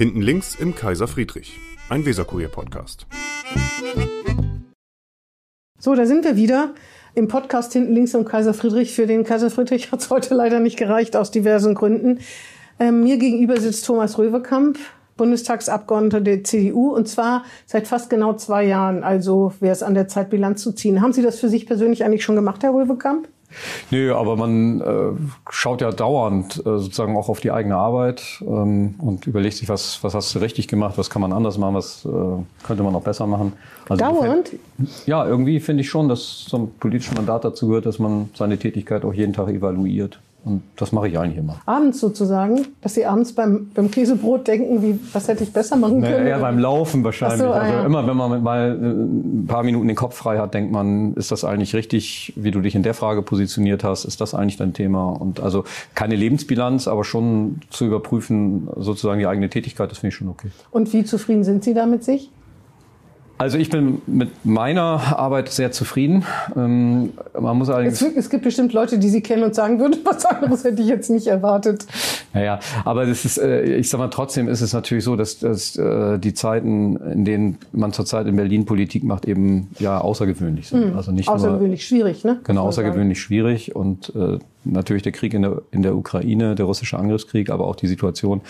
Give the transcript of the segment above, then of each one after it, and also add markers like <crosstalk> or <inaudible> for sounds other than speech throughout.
Hinten links im Kaiser Friedrich, ein Weserkurier-Podcast. So, da sind wir wieder im Podcast hinten links im Kaiser Friedrich. Für den Kaiser Friedrich hat es heute leider nicht gereicht, aus diversen Gründen. Ähm, mir gegenüber sitzt Thomas Röwekamp, Bundestagsabgeordneter der CDU, und zwar seit fast genau zwei Jahren. Also wäre es an der Zeit, Bilanz zu ziehen. Haben Sie das für sich persönlich eigentlich schon gemacht, Herr Röwekamp? Nö, aber man äh, schaut ja dauernd äh, sozusagen auch auf die eigene Arbeit ähm, und überlegt sich, was, was hast du richtig gemacht, was kann man anders machen, was äh, könnte man noch besser machen. Also dauernd? Ja, irgendwie finde ich schon, dass so ein politisches Mandat dazu gehört, dass man seine Tätigkeit auch jeden Tag evaluiert. Und das mache ich eigentlich immer. Abends sozusagen, dass Sie abends beim, beim Käsebrot denken, wie, was hätte ich besser machen können? Naja, eher beim Laufen wahrscheinlich. So, also ja. immer, wenn man mal äh, ein paar Minuten den Kopf frei hat, denkt man, ist das eigentlich richtig, wie du dich in der Frage positioniert hast? Ist das eigentlich dein Thema? Und also keine Lebensbilanz, aber schon zu überprüfen, sozusagen die eigene Tätigkeit, das finde ich schon okay. Und wie zufrieden sind Sie da mit sich? Also ich bin mit meiner Arbeit sehr zufrieden. Ähm, man muss allerdings es, es, gibt bestimmt Leute, die Sie kennen und sagen würden, <laughs> was anderes hätte ich jetzt nicht erwartet. Naja, aber das ist, äh, ich sag mal, trotzdem ist es natürlich so, dass, dass äh, die Zeiten, in denen man zurzeit in Berlin Politik macht, eben ja außergewöhnlich sind. Mhm. Also nicht außergewöhnlich nur, schwierig, ne? Genau, außergewöhnlich sagen. schwierig und äh, natürlich der Krieg in der, in der Ukraine, der russische Angriffskrieg, aber auch die Situation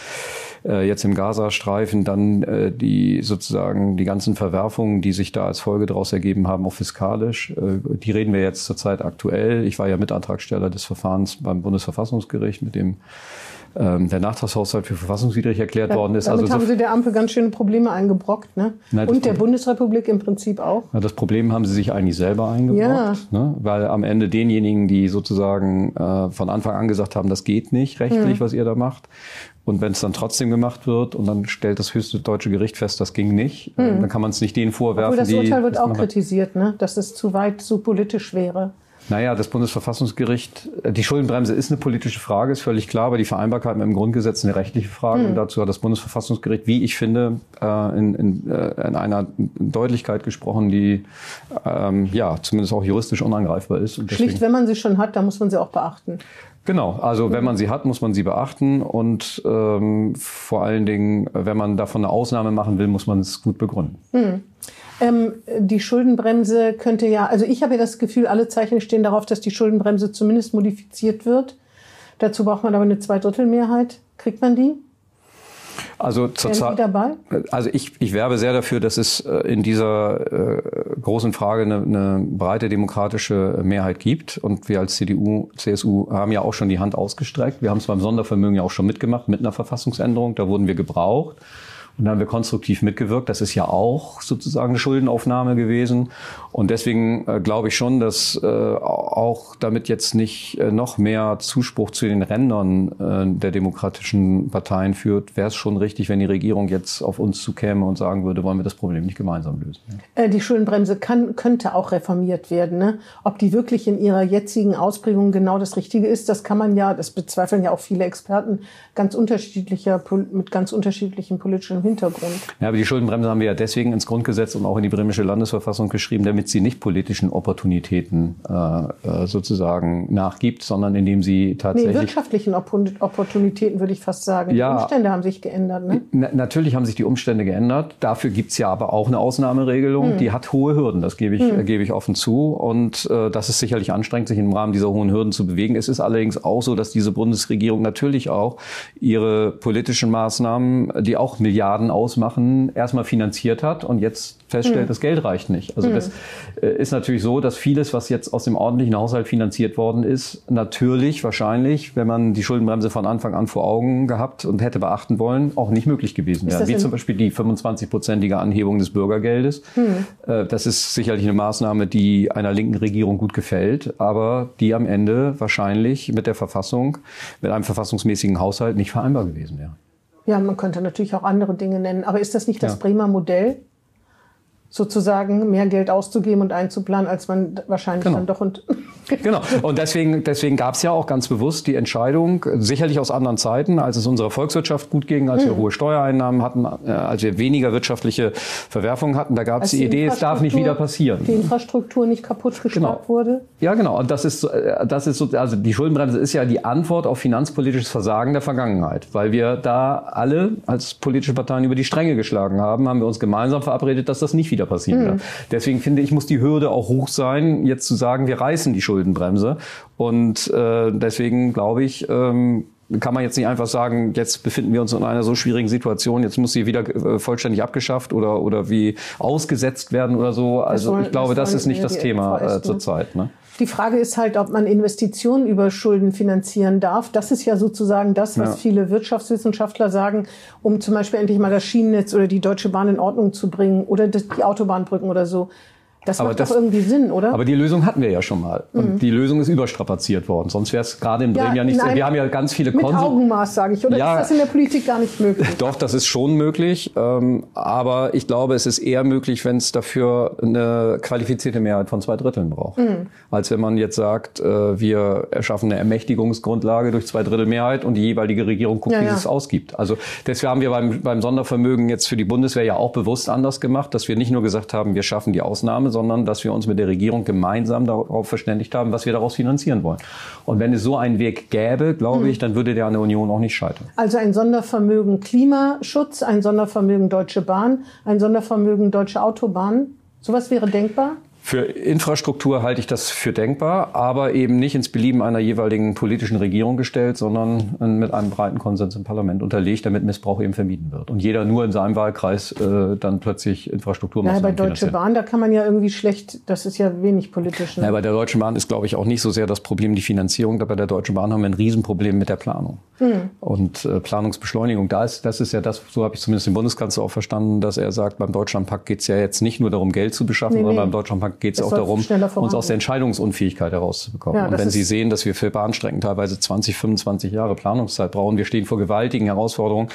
äh, jetzt im Gazastreifen, dann äh, die sozusagen die ganzen Verwerfungen, die sich da als Folge daraus ergeben haben, auch fiskalisch. Äh, die reden wir jetzt zurzeit aktuell. Ich war ja Mitantragsteller des Verfahrens beim Bundesverfassungsgericht, mit dem ähm, der Nachtragshaushalt für verfassungswidrig erklärt ja, worden ist. Damit also haben so Sie der Ampel ganz schöne Probleme eingebrockt, ne? Nein, Und der Bundesrepublik im Prinzip auch. Ja, das Problem haben Sie sich eigentlich selber eingebrockt, ja. ne? weil am Ende denjenigen, die sozusagen äh, von Anfang an gesagt haben, das geht nicht rechtlich, mhm. was ihr da macht, und wenn es dann trotzdem gemacht wird und dann stellt das höchste deutsche Gericht fest, das ging nicht, mhm. dann kann man es nicht denen vorwerfen. Obwohl das Urteil wird auch kritisiert, ne? dass es zu weit, zu politisch wäre. Naja, das Bundesverfassungsgericht, äh, die Schuldenbremse ist eine politische Frage, ist völlig klar, aber die Vereinbarkeit mit dem Grundgesetz ist eine rechtliche Frage. Mhm. Und dazu hat das Bundesverfassungsgericht, wie ich finde, äh, in, in, äh, in einer Deutlichkeit gesprochen, die ähm, ja zumindest auch juristisch unangreifbar ist. Schlicht, wenn man sie schon hat, da muss man sie auch beachten. Genau, also wenn man sie hat, muss man sie beachten und ähm, vor allen Dingen, wenn man davon eine Ausnahme machen will, muss man es gut begründen. Mhm. Ähm, die Schuldenbremse könnte ja, also ich habe ja das Gefühl, alle Zeichen stehen darauf, dass die Schuldenbremse zumindest modifiziert wird. Dazu braucht man aber eine Zweidrittelmehrheit. Kriegt man die? Also zurzeit. dabei? Also ich, ich werbe sehr dafür, dass es äh, in dieser äh, großen Frage eine, eine breite demokratische Mehrheit gibt. Und wir als CDU, CSU haben ja auch schon die Hand ausgestreckt. Wir haben es beim Sondervermögen ja auch schon mitgemacht mit einer Verfassungsänderung. Da wurden wir gebraucht. Und da haben wir konstruktiv mitgewirkt. Das ist ja auch sozusagen eine Schuldenaufnahme gewesen. Und deswegen äh, glaube ich schon, dass äh, auch damit jetzt nicht äh, noch mehr Zuspruch zu den Rändern äh, der demokratischen Parteien führt, wäre es schon richtig, wenn die Regierung jetzt auf uns zukäme und sagen würde, wollen wir das Problem nicht gemeinsam lösen. Ja. Äh, die Schuldenbremse kann, könnte auch reformiert werden. Ne? Ob die wirklich in ihrer jetzigen Ausprägung genau das Richtige ist, das kann man ja, das bezweifeln ja auch viele Experten, ganz unterschiedlicher, mit ganz unterschiedlichen politischen Hintergrund. Ja, aber die Schuldenbremse haben wir ja deswegen ins Grundgesetz und auch in die bremische Landesverfassung geschrieben, damit sie nicht politischen Opportunitäten äh, äh sozusagen nachgibt, sondern indem sie tatsächlich... Nee, wirtschaftlichen Opportunitäten würde ich fast sagen. Ja, die Umstände haben sich geändert. Ne? natürlich haben sich die Umstände geändert. Dafür gibt's ja aber auch eine Ausnahmeregelung, hm. die hat hohe Hürden, das gebe ich, hm. gebe ich offen zu. Und äh, das ist sicherlich anstrengend, sich im Rahmen dieser hohen Hürden zu bewegen. Es ist allerdings auch so, dass diese Bundesregierung natürlich auch ihre politischen Maßnahmen, die auch Milliarden Milliarden ausmachen, erstmal finanziert hat und jetzt feststellt, mhm. das Geld reicht nicht. Also mhm. das äh, ist natürlich so, dass vieles, was jetzt aus dem ordentlichen Haushalt finanziert worden ist, natürlich wahrscheinlich, wenn man die Schuldenbremse von Anfang an vor Augen gehabt und hätte beachten wollen, auch nicht möglich gewesen wäre. Wie zum Beispiel die 25-prozentige Anhebung des Bürgergeldes. Mhm. Das ist sicherlich eine Maßnahme, die einer linken Regierung gut gefällt, aber die am Ende wahrscheinlich mit der Verfassung, mit einem verfassungsmäßigen Haushalt nicht vereinbar gewesen wäre. Ja, man könnte natürlich auch andere Dinge nennen. Aber ist das nicht das ja. Bremer Modell? Sozusagen mehr Geld auszugeben und einzuplanen, als man wahrscheinlich genau. dann doch und <laughs> <laughs> genau. Und deswegen, deswegen gab es ja auch ganz bewusst die Entscheidung, sicherlich aus anderen Zeiten, als es unserer Volkswirtschaft gut ging, als wir mhm. hohe Steuereinnahmen hatten, äh, als wir weniger wirtschaftliche Verwerfungen hatten, da gab es die, Idee, es darf nicht wieder passieren. Die Infrastruktur nicht kaputt gespart genau. wurde. Ja, genau. Und das ist, äh, das ist so, also die Schuldenbremse ist ja die Antwort auf finanzpolitisches Versagen der Vergangenheit, weil wir da alle als politische Parteien über die Stränge geschlagen haben, haben wir uns gemeinsam verabredet, dass das nicht wieder passieren mhm. Deswegen finde ich, muss die Hürde auch hoch sein, jetzt zu sagen, wir reißen die Schuldenbremse. Und äh, deswegen glaube ich, ähm, kann man jetzt nicht einfach sagen, jetzt befinden wir uns in einer so schwierigen Situation, jetzt muss sie wieder äh, vollständig abgeschafft oder, oder wie ausgesetzt werden oder so. Also wollen, ich glaube, das, das ist nicht das Thema äh, zurzeit. Ne? Die Frage ist halt, ob man Investitionen über Schulden finanzieren darf. Das ist ja sozusagen das, was ja. viele Wirtschaftswissenschaftler sagen, um zum Beispiel endlich mal das Schienennetz oder die Deutsche Bahn in Ordnung zu bringen oder die Autobahnbrücken oder so. Das aber macht das, doch irgendwie Sinn, oder? Aber die Lösung hatten wir ja schon mal. Und mhm. die Lösung ist überstrapaziert worden. Sonst wäre es gerade in Bremen ja, ja nicht so. Wir haben ja ganz viele Mit Konsum Augenmaß, sage ich. Oder ja, ist das in der Politik gar nicht möglich? <laughs> Doch, das ist schon möglich. Ähm, aber ich glaube, es ist eher möglich, wenn es dafür eine qualifizierte Mehrheit von zwei Dritteln braucht. Mhm. Als wenn man jetzt sagt, äh, wir erschaffen eine Ermächtigungsgrundlage durch zwei Drittel Mehrheit und die jeweilige Regierung guckt, ja, wie ja. es ausgibt. Also deswegen haben wir beim, beim Sondervermögen jetzt für die Bundeswehr ja auch bewusst anders gemacht, dass wir nicht nur gesagt haben, wir schaffen die Ausnahme, sondern dass wir uns mit der Regierung gemeinsam darauf verständigt haben, was wir daraus finanzieren wollen. Und wenn es so einen Weg gäbe, glaube ich, dann würde der an der Union auch nicht scheitern. Also ein Sondervermögen Klimaschutz, ein Sondervermögen Deutsche Bahn, ein Sondervermögen Deutsche Autobahn. Sowas wäre denkbar? Für Infrastruktur halte ich das für denkbar, aber eben nicht ins Belieben einer jeweiligen politischen Regierung gestellt, sondern mit einem breiten Konsens im Parlament unterlegt, damit Missbrauch eben vermieden wird. Und jeder nur in seinem Wahlkreis äh, dann plötzlich Infrastrukturmaßnahmen Ja, bei Deutsche Bahn, da kann man ja irgendwie schlecht, das ist ja wenig politisch. Ne? Ja, bei der Deutschen Bahn ist, glaube ich, auch nicht so sehr das Problem die Finanzierung. Da bei der Deutschen Bahn haben wir ein Riesenproblem mit der Planung. Mhm. Und äh, Planungsbeschleunigung, da ist, das ist ja das, so habe ich zumindest den Bundeskanzler auch verstanden, dass er sagt, beim Deutschlandpakt geht es ja jetzt nicht nur darum, Geld zu beschaffen, nee, sondern nee. beim Deutschlandpakt geht es auch darum, uns aus der Entscheidungsunfähigkeit herauszubekommen. Ja, und wenn Sie sehen, dass wir für Bahnstrecken teilweise 20, 25 Jahre Planungszeit brauchen, wir stehen vor gewaltigen Herausforderungen.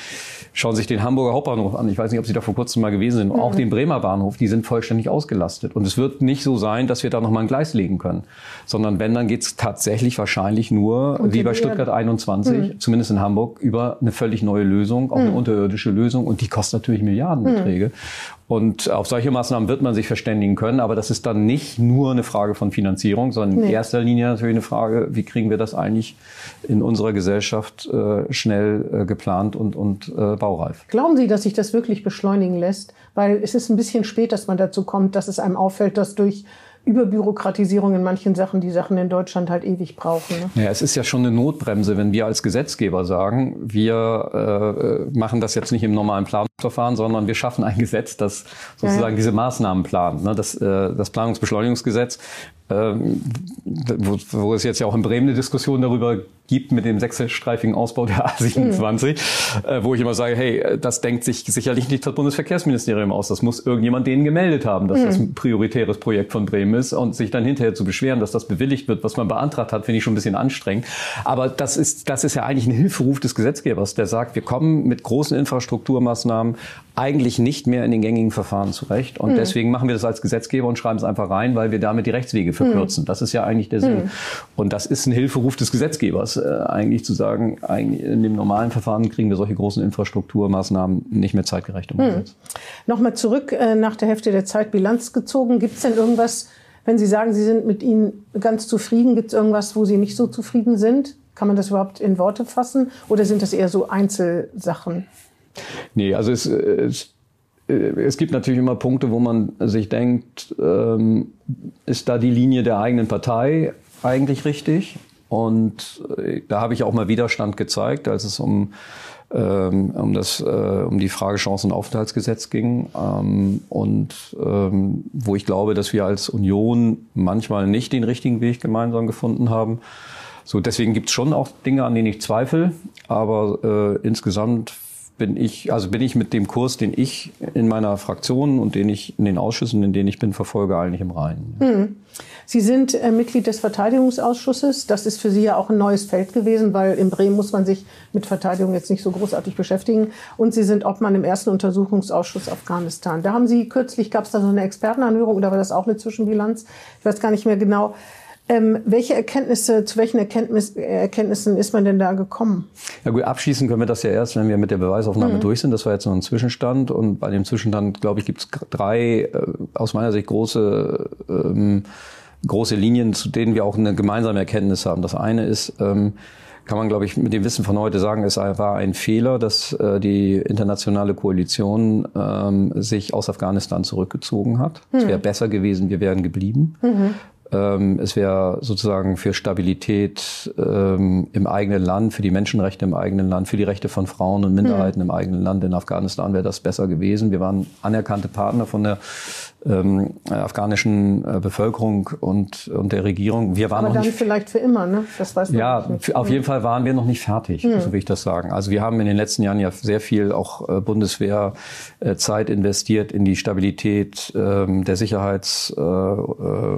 Schauen Sie sich den Hamburger Hauptbahnhof an. Ich weiß nicht, ob Sie da vor kurzem mal gewesen sind. Mhm. Auch den Bremer Bahnhof, die sind vollständig ausgelastet. Und es wird nicht so sein, dass wir da nochmal ein Gleis legen können. Sondern wenn, dann geht es tatsächlich wahrscheinlich nur, und wie bei Stuttgart 21, mhm. zumindest in Hamburg, über eine völlig neue Lösung, auch mhm. eine unterirdische Lösung. Und die kostet natürlich Milliardenbeträge. Und auf solche Maßnahmen wird man sich verständigen können, aber das ist dann nicht nur eine Frage von Finanzierung, sondern nee. in erster Linie natürlich eine Frage, wie kriegen wir das eigentlich in unserer Gesellschaft äh, schnell äh, geplant und, und äh, baureif. Glauben Sie, dass sich das wirklich beschleunigen lässt? Weil es ist ein bisschen spät, dass man dazu kommt, dass es einem auffällt, dass durch Überbürokratisierung in manchen Sachen, die Sachen in Deutschland halt ewig brauchen. Ne? Ja, es ist ja schon eine Notbremse, wenn wir als Gesetzgeber sagen, wir äh, machen das jetzt nicht im normalen Planungsverfahren, sondern wir schaffen ein Gesetz, das sozusagen ja. diese Maßnahmen plant. Ne? Das, äh, das Planungsbeschleunigungsgesetz ähm, wo, wo es jetzt ja auch in Bremen eine Diskussion darüber gibt mit dem sechsstreifigen Ausbau der <laughs> A27, mhm. äh, wo ich immer sage, hey, das denkt sich sicherlich nicht das Bundesverkehrsministerium aus. Das muss irgendjemand denen gemeldet haben, dass mhm. das ein prioritäres Projekt von Bremen ist und sich dann hinterher zu beschweren, dass das bewilligt wird, was man beantragt hat, finde ich schon ein bisschen anstrengend. Aber das ist, das ist ja eigentlich ein Hilferuf des Gesetzgebers, der sagt, wir kommen mit großen Infrastrukturmaßnahmen eigentlich nicht mehr in den gängigen Verfahren zurecht. Und mhm. deswegen machen wir das als Gesetzgeber und schreiben es einfach rein, weil wir damit die Rechtswege verkürzen. Mhm. Das ist ja eigentlich der Sinn. Mhm. Und das ist ein Hilferuf des Gesetzgebers, äh, eigentlich zu sagen, eigentlich in dem normalen Verfahren kriegen wir solche großen Infrastrukturmaßnahmen nicht mehr zeitgerecht umgesetzt. Mhm. Nochmal zurück äh, nach der Hälfte der Zeit Bilanz gezogen. Gibt es denn irgendwas, wenn Sie sagen, Sie sind mit Ihnen ganz zufrieden, gibt es irgendwas, wo Sie nicht so zufrieden sind? Kann man das überhaupt in Worte fassen? Oder sind das eher so Einzelsachen? Nee, also es, es, es gibt natürlich immer Punkte, wo man sich denkt, ähm, ist da die Linie der eigenen Partei eigentlich richtig? Und äh, da habe ich auch mal Widerstand gezeigt, als es um ähm, um, das, äh, um die Frage Chancenaufenthaltsgesetz ging ähm, und ähm, wo ich glaube, dass wir als Union manchmal nicht den richtigen Weg gemeinsam gefunden haben. So, deswegen gibt es schon auch Dinge, an denen ich zweifle, aber äh, insgesamt bin ich, also bin ich mit dem Kurs, den ich in meiner Fraktion und den ich in den Ausschüssen, in denen ich bin, verfolge, eigentlich im Reinen. Mhm. Sie sind äh, Mitglied des Verteidigungsausschusses. Das ist für Sie ja auch ein neues Feld gewesen, weil in Bremen muss man sich mit Verteidigung jetzt nicht so großartig beschäftigen. Und Sie sind Obmann im ersten Untersuchungsausschuss Afghanistan. Da haben Sie kürzlich, gab es da so eine Expertenanhörung oder war das auch eine Zwischenbilanz? Ich weiß gar nicht mehr genau. Ähm, welche Erkenntnisse, zu welchen Erkenntnis, Erkenntnissen ist man denn da gekommen? Ja gut, abschließen können wir das ja erst, wenn wir mit der Beweisaufnahme mhm. durch sind. Das war jetzt nur ein Zwischenstand. Und bei dem Zwischenstand, glaube ich, gibt es drei äh, aus meiner Sicht große, ähm, große Linien, zu denen wir auch eine gemeinsame Erkenntnis haben. Das eine ist, ähm, kann man, glaube ich, mit dem Wissen von heute sagen, es war ein Fehler, dass äh, die internationale Koalition ähm, sich aus Afghanistan zurückgezogen hat. Mhm. Es wäre besser gewesen, wir wären geblieben. Mhm. Ähm, es wäre sozusagen für Stabilität ähm, im eigenen Land, für die Menschenrechte im eigenen Land, für die Rechte von Frauen und Minderheiten mhm. im eigenen Land in Afghanistan wäre das besser gewesen. Wir waren anerkannte Partner von der ähm, afghanischen äh, Bevölkerung und, und der Regierung. Wir waren Aber noch dann nicht, vielleicht für immer, ne? Das weiß man ja, nicht. auf jeden Fall waren wir noch nicht fertig, mhm. so will ich das sagen. Also wir haben in den letzten Jahren ja sehr viel auch äh, Bundeswehrzeit äh, investiert in die Stabilität ähm, der Sicherheits- äh, äh,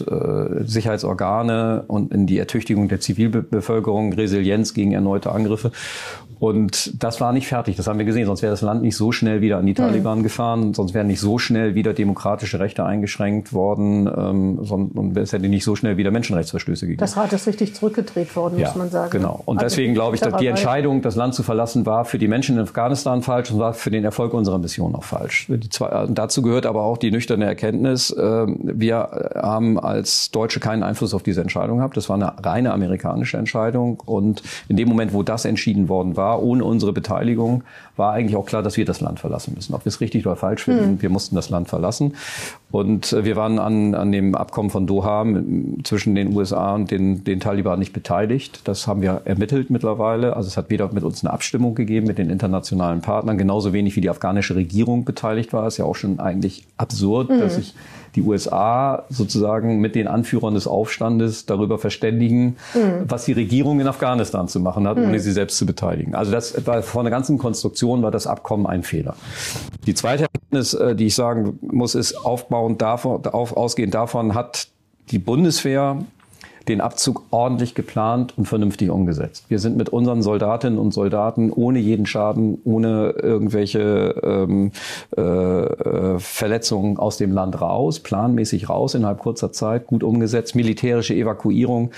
und äh, Sicherheitsorgane und in die Ertüchtigung der Zivilbevölkerung, Resilienz gegen erneute Angriffe. Und das war nicht fertig, das haben wir gesehen. Sonst wäre das Land nicht so schnell wieder an die hm. Taliban mhm. gefahren, sonst wären nicht so schnell wieder demokratische Rechte eingeschränkt worden ähm, und es hätte nicht so schnell wieder Menschenrechtsverstöße gegeben. Das Rad ist richtig zurückgedreht worden, ja, muss man sagen. Genau. Und also deswegen glaube ich, dass die Entscheidung, das Land zu verlassen, war für die Menschen in Afghanistan falsch und war für den Erfolg unserer Mission auch falsch. Zwei, dazu gehört aber auch die nüchterne Erkenntnis, äh, wir haben als Deutsche keinen Einfluss auf diese Entscheidung gehabt. Das war eine reine amerikanische Entscheidung. Und in dem Moment, wo das entschieden worden war, ohne unsere Beteiligung, war eigentlich auch klar, dass wir das Land verlassen müssen. Ob wir es richtig oder falsch finden, mhm. wir mussten das Land verlassen. Und äh, wir waren an, an dem Abkommen von Doha zwischen den USA und den, den Taliban nicht beteiligt. Das haben wir ermittelt mittlerweile. Also es hat weder mit uns eine Abstimmung gegeben mit den internationalen Partnern, genauso wenig wie die afghanische Regierung beteiligt war. Ist ja auch schon eigentlich absurd, mhm. dass sich die USA sozusagen mit den Anführern des Aufstandes darüber verständigen, mhm. was die Regierung in Afghanistan zu machen hat, ohne mhm. sie selbst zu beteiligen. Also das war von der ganzen Konstruktion war das Abkommen ein Fehler. Die zweite Erkenntnis, äh, die ich sagen muss, ist aufbauend davon, auf, ausgehend davon hat die Bundeswehr den Abzug ordentlich geplant und vernünftig umgesetzt. Wir sind mit unseren Soldatinnen und Soldaten ohne jeden Schaden, ohne irgendwelche ähm, äh, äh, Verletzungen aus dem Land raus, planmäßig raus, innerhalb kurzer Zeit, gut umgesetzt. Militärische Evakuierung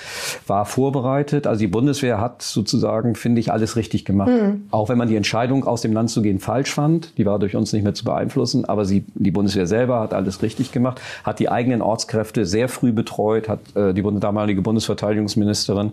war vorbereitet. Also die Bundeswehr hat sozusagen, finde ich, alles richtig gemacht. Mhm. Auch wenn man die Entscheidung, aus dem Land zu gehen, falsch fand, die war durch uns nicht mehr zu beeinflussen, aber sie, die Bundeswehr selber hat alles richtig gemacht, hat die eigenen Ortskräfte sehr früh betreut, hat äh, die damalige damalige Bundesverteidigungsministerin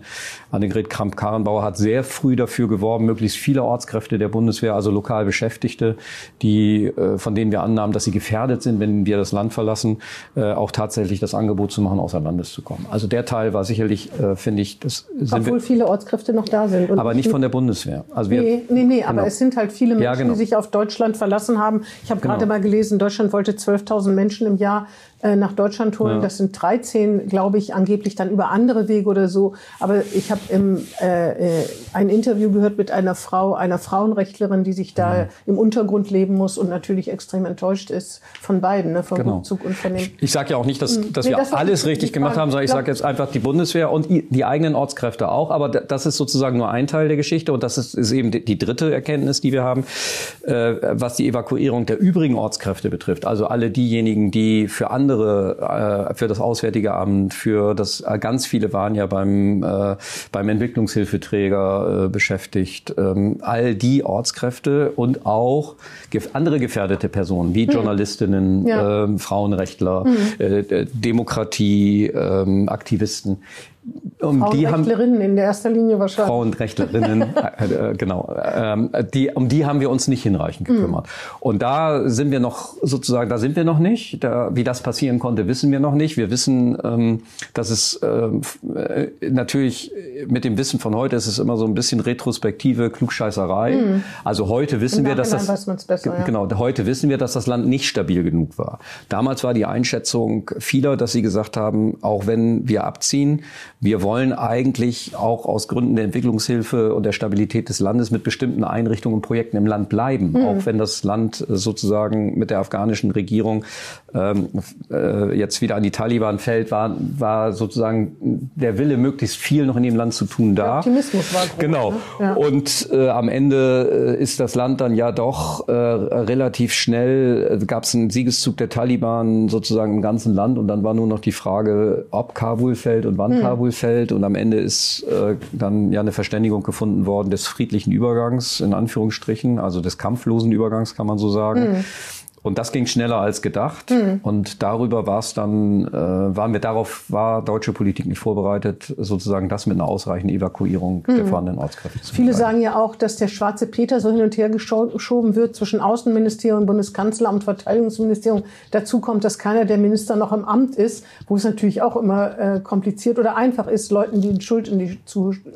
Annegret Kramp-Karrenbauer hat sehr früh dafür geworben, möglichst viele Ortskräfte der Bundeswehr, also lokal Beschäftigte, die, äh, von denen wir annahmen, dass sie gefährdet sind, wenn wir das Land verlassen, äh, auch tatsächlich das Angebot zu machen, außer Landes zu kommen. Also der Teil war sicherlich, äh, finde ich, das sind Obwohl wir, viele Ortskräfte noch da sind. aber nicht von der Bundeswehr. Also wir, nee, nee, nee, genau. aber es sind halt viele Menschen, ja, genau. die sich auf Deutschland verlassen haben. Ich habe gerade genau. mal gelesen, Deutschland wollte 12.000 Menschen im Jahr nach Deutschland holen. Ja. Das sind 13, glaube ich, angeblich dann über andere Wege oder so. Aber ich habe äh, äh, ein Interview gehört mit einer Frau, einer Frauenrechtlerin, die sich da mhm. im Untergrund leben muss und natürlich extrem enttäuscht ist von beiden, ne, vom genau. Rückzug und von dem. Ich, ich sage ja auch nicht, dass, mhm. dass nee, wir das alles richtig gemacht haben, sondern ich sage jetzt einfach die Bundeswehr und die eigenen Ortskräfte auch. Aber das ist sozusagen nur ein Teil der Geschichte und das ist, ist eben die, die dritte Erkenntnis, die wir haben, äh, was die Evakuierung der übrigen Ortskräfte betrifft. Also alle diejenigen, die für andere andere, äh, für das Auswärtige Amt, für das, äh, ganz viele waren ja beim, äh, beim Entwicklungshilfeträger äh, beschäftigt. Ähm, all die Ortskräfte und auch gef andere gefährdete Personen wie hm. Journalistinnen, ja. ähm, Frauenrechtler, hm. äh, Demokratie, ähm, Aktivisten um haben in der ersten Linie wahrscheinlich. Frauenrechtlerinnen, äh, <laughs> äh, genau. Ähm, die, um die haben wir uns nicht hinreichend mhm. gekümmert. Mhm. Und da sind wir noch sozusagen, da sind wir noch nicht. Da, wie das passieren konnte, wissen wir noch nicht. Wir wissen, ähm, dass es ähm, äh, natürlich mit dem Wissen von heute ist es immer so ein bisschen retrospektive Klugscheißerei. Mhm. Also heute wissen wir, dass das besser, ja. genau heute wissen wir, dass das Land nicht stabil genug war. Damals war die Einschätzung vieler, dass sie gesagt haben, auch wenn wir abziehen, wir wollen eigentlich auch aus Gründen der Entwicklungshilfe und der Stabilität des Landes mit bestimmten Einrichtungen und Projekten im Land bleiben, mhm. auch wenn das Land sozusagen mit der afghanischen Regierung ähm, äh, jetzt wieder an die Taliban fällt, war, war sozusagen der Wille, möglichst viel noch in dem Land zu tun da. Der Optimismus war groß. Genau. Ne? Ja. Und äh, am Ende äh, ist das Land dann ja doch äh, relativ schnell, äh, gab es einen Siegeszug der Taliban sozusagen im ganzen Land und dann war nur noch die Frage, ob Kabul fällt und wann hm. Kabul fällt. Und am Ende ist äh, dann ja eine Verständigung gefunden worden des friedlichen Übergangs, in Anführungsstrichen, also des kampflosen Übergangs, kann man so sagen. Hm. Und das ging schneller als gedacht. Mhm. Und darüber war es dann, äh, waren wir darauf, war deutsche Politik nicht vorbereitet, sozusagen das mit einer ausreichenden Evakuierung mhm. der vorhandenen Ortskräfte zu Viele sagen ja auch, dass der schwarze Peter so hin und her geschoben wird zwischen Außenministerium, Bundeskanzleramt, Verteidigungsministerium. Dazu kommt, dass keiner der Minister noch im Amt ist, wo es natürlich auch immer äh, kompliziert oder einfach ist, Leuten die Schuld in die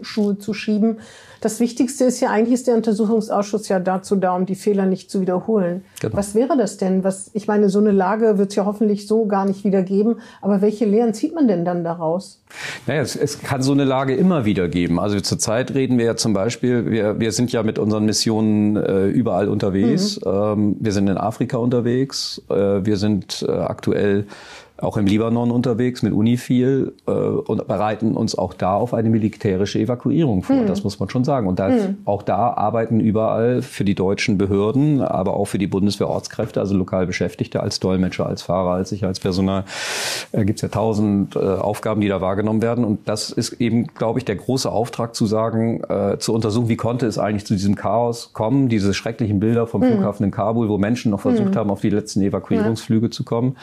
Schuhe zu schieben. Das Wichtigste ist ja eigentlich, ist der Untersuchungsausschuss ja dazu da, um die Fehler nicht zu wiederholen. Genau. Was wäre das denn? Was, ich meine, so eine Lage wird es ja hoffentlich so gar nicht wieder geben. Aber welche Lehren zieht man denn dann daraus? Naja, es, es kann so eine Lage immer wieder geben. Also zurzeit reden wir ja zum Beispiel, wir, wir sind ja mit unseren Missionen äh, überall unterwegs. Mhm. Ähm, wir sind in Afrika unterwegs. Äh, wir sind äh, aktuell auch im Libanon unterwegs mit UNIFIL äh, und bereiten uns auch da auf eine militärische Evakuierung vor. Mhm. Das muss man schon sagen. Und da, mhm. auch da arbeiten überall für die deutschen Behörden, aber auch für die Bundeswehrortskräfte, also lokal Beschäftigte, als Dolmetscher, als Fahrer, als Sicherheitspersonal. Äh, Gibt es ja tausend äh, Aufgaben, die da wahrgenommen werden. Und das ist eben, glaube ich, der große Auftrag zu sagen, äh, zu untersuchen, wie konnte es eigentlich zu diesem Chaos kommen, diese schrecklichen Bilder vom mhm. Flughafen in Kabul, wo Menschen noch versucht mhm. haben, auf die letzten Evakuierungsflüge zu kommen.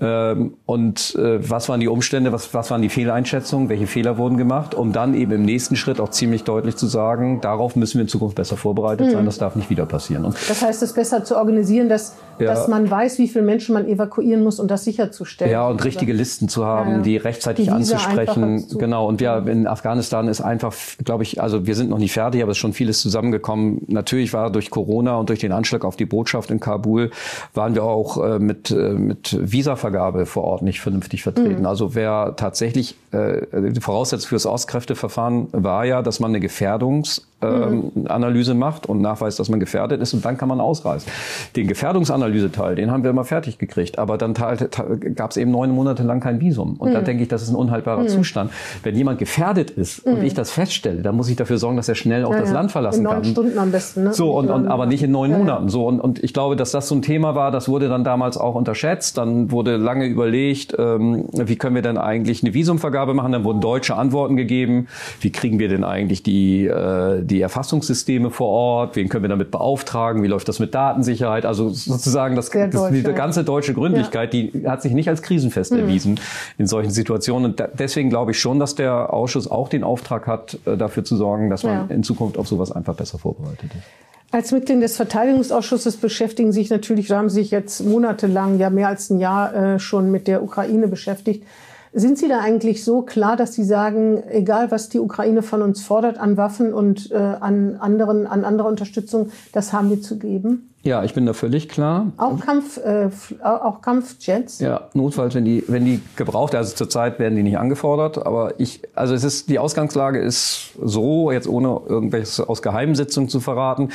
Ähm, und äh, was waren die Umstände, was, was waren die Fehleinschätzungen, welche Fehler wurden gemacht, um dann eben im nächsten Schritt auch ziemlich deutlich zu sagen, darauf müssen wir in Zukunft besser vorbereitet mhm. sein, das darf nicht wieder passieren. Und das heißt, es besser zu organisieren, dass, ja. dass man weiß, wie viele Menschen man evakuieren muss und das sicherzustellen. Ja, und richtige Listen zu haben, ja, ja. die rechtzeitig die anzusprechen. Genau, und wir in Afghanistan ist einfach, glaube ich, also wir sind noch nicht fertig, aber es ist schon vieles zusammengekommen. Natürlich war durch Corona und durch den Anschlag auf die Botschaft in Kabul, waren wir auch äh, mit, äh, mit Visavergabe vor Ort nicht vernünftig vertreten. Mhm. Also wer tatsächlich, äh, die Voraussetzung für das Auskräfteverfahren war ja, dass man eine Gefährdungs- ähm, Analyse macht und nachweist, dass man gefährdet ist und dann kann man ausreisen. Den Gefährdungsanalyseteil, den haben wir immer fertig gekriegt, aber dann gab es eben neun Monate lang kein Visum und mhm. da denke ich, das ist ein unhaltbarer mhm. Zustand. Wenn jemand gefährdet ist mhm. und ich das feststelle, dann muss ich dafür sorgen, dass er schnell auch ja, das ja. Land verlassen in neun kann. Stunden am besten. Ne? So und, und aber nicht in neun ja, Monaten. So und, und ich glaube, dass das so ein Thema war, das wurde dann damals auch unterschätzt. Dann wurde lange überlegt, ähm, wie können wir denn eigentlich eine Visumvergabe machen? Dann wurden deutsche Antworten gegeben. Wie kriegen wir denn eigentlich die äh, die Erfassungssysteme vor Ort, wen können wir damit beauftragen, wie läuft das mit Datensicherheit, also sozusagen das, das diese ganze deutsche Gründlichkeit, ja. die hat sich nicht als krisenfest mhm. erwiesen in solchen Situationen. Und da, deswegen glaube ich schon, dass der Ausschuss auch den Auftrag hat, äh, dafür zu sorgen, dass man ja. in Zukunft auf sowas einfach besser vorbereitet ist. Als Mitglied des Verteidigungsausschusses beschäftigen sich natürlich, haben sich jetzt monatelang, ja mehr als ein Jahr äh, schon mit der Ukraine beschäftigt. Sind Sie da eigentlich so klar, dass Sie sagen, egal was die Ukraine von uns fordert an Waffen und äh, an anderen, an anderer Unterstützung, das haben wir zu geben? Ja, ich bin da völlig klar. Auch Kampf, äh, auch Kampfjets? Ja, notfalls, wenn die, wenn die gebraucht, also zurzeit werden die nicht angefordert, aber ich, also es ist, die Ausgangslage ist so, jetzt ohne irgendwelches aus Geheimsitzungen zu verraten,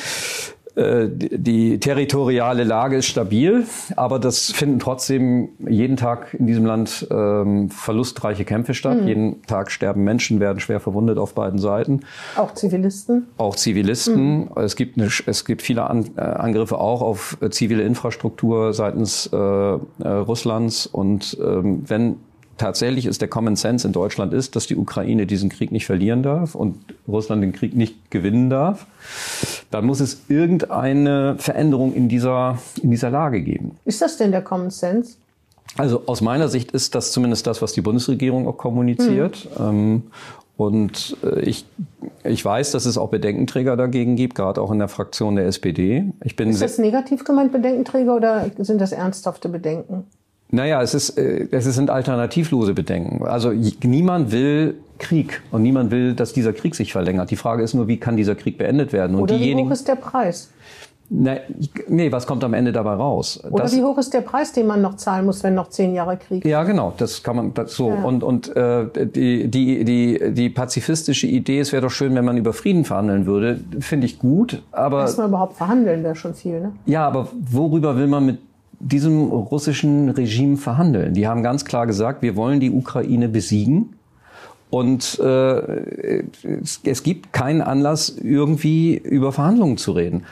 die territoriale Lage ist stabil, aber das finden trotzdem jeden Tag in diesem Land ähm, verlustreiche Kämpfe statt. Mhm. Jeden Tag sterben Menschen, werden schwer verwundet auf beiden Seiten. Auch Zivilisten? Auch Zivilisten. Mhm. Es, gibt eine, es gibt viele An äh, Angriffe auch auf äh, zivile Infrastruktur seitens äh, äh, Russlands. Und ähm, wenn tatsächlich ist der Common Sense in Deutschland ist, dass die Ukraine diesen Krieg nicht verlieren darf und Russland den Krieg nicht gewinnen darf, dann muss es irgendeine Veränderung in dieser, in dieser Lage geben. Ist das denn der Common Sense? Also aus meiner Sicht ist das zumindest das, was die Bundesregierung auch kommuniziert. Mhm. und äh, ich, ich weiß, dass es auch Bedenkenträger dagegen gibt, gerade auch in der Fraktion der SPD. Ich bin ist das negativ gemeint, Bedenkenträger, oder sind das ernsthafte Bedenken? Naja, es, ist, äh, es sind alternativlose Bedenken. Also niemand will Krieg und niemand will, dass dieser Krieg sich verlängert. Die Frage ist nur, wie kann dieser Krieg beendet werden? Und Oder wie hoch ist der Preis? Nee, nee, was kommt am Ende dabei raus? Oder Das- wie hoch ist der Preis, den man noch zahlen muss, wenn noch zehn Jahre Krieg? Ja, genau, das kann man das so. Ja. Und, und äh, die, die, die, die pazifistische Idee, es wäre doch schön, wenn man über Frieden verhandeln würde, finde ich gut. Aber Erstmal überhaupt verhandeln wäre schon viel, ne? ja, aber worüber will man mit diesem russischen Regime verhandeln? Die haben ganz klar gesagt, wir wollen die Ukraine besiegen. Und äh, es, es gibt keinen Anlass, irgendwie über Verhandlungen zu reden.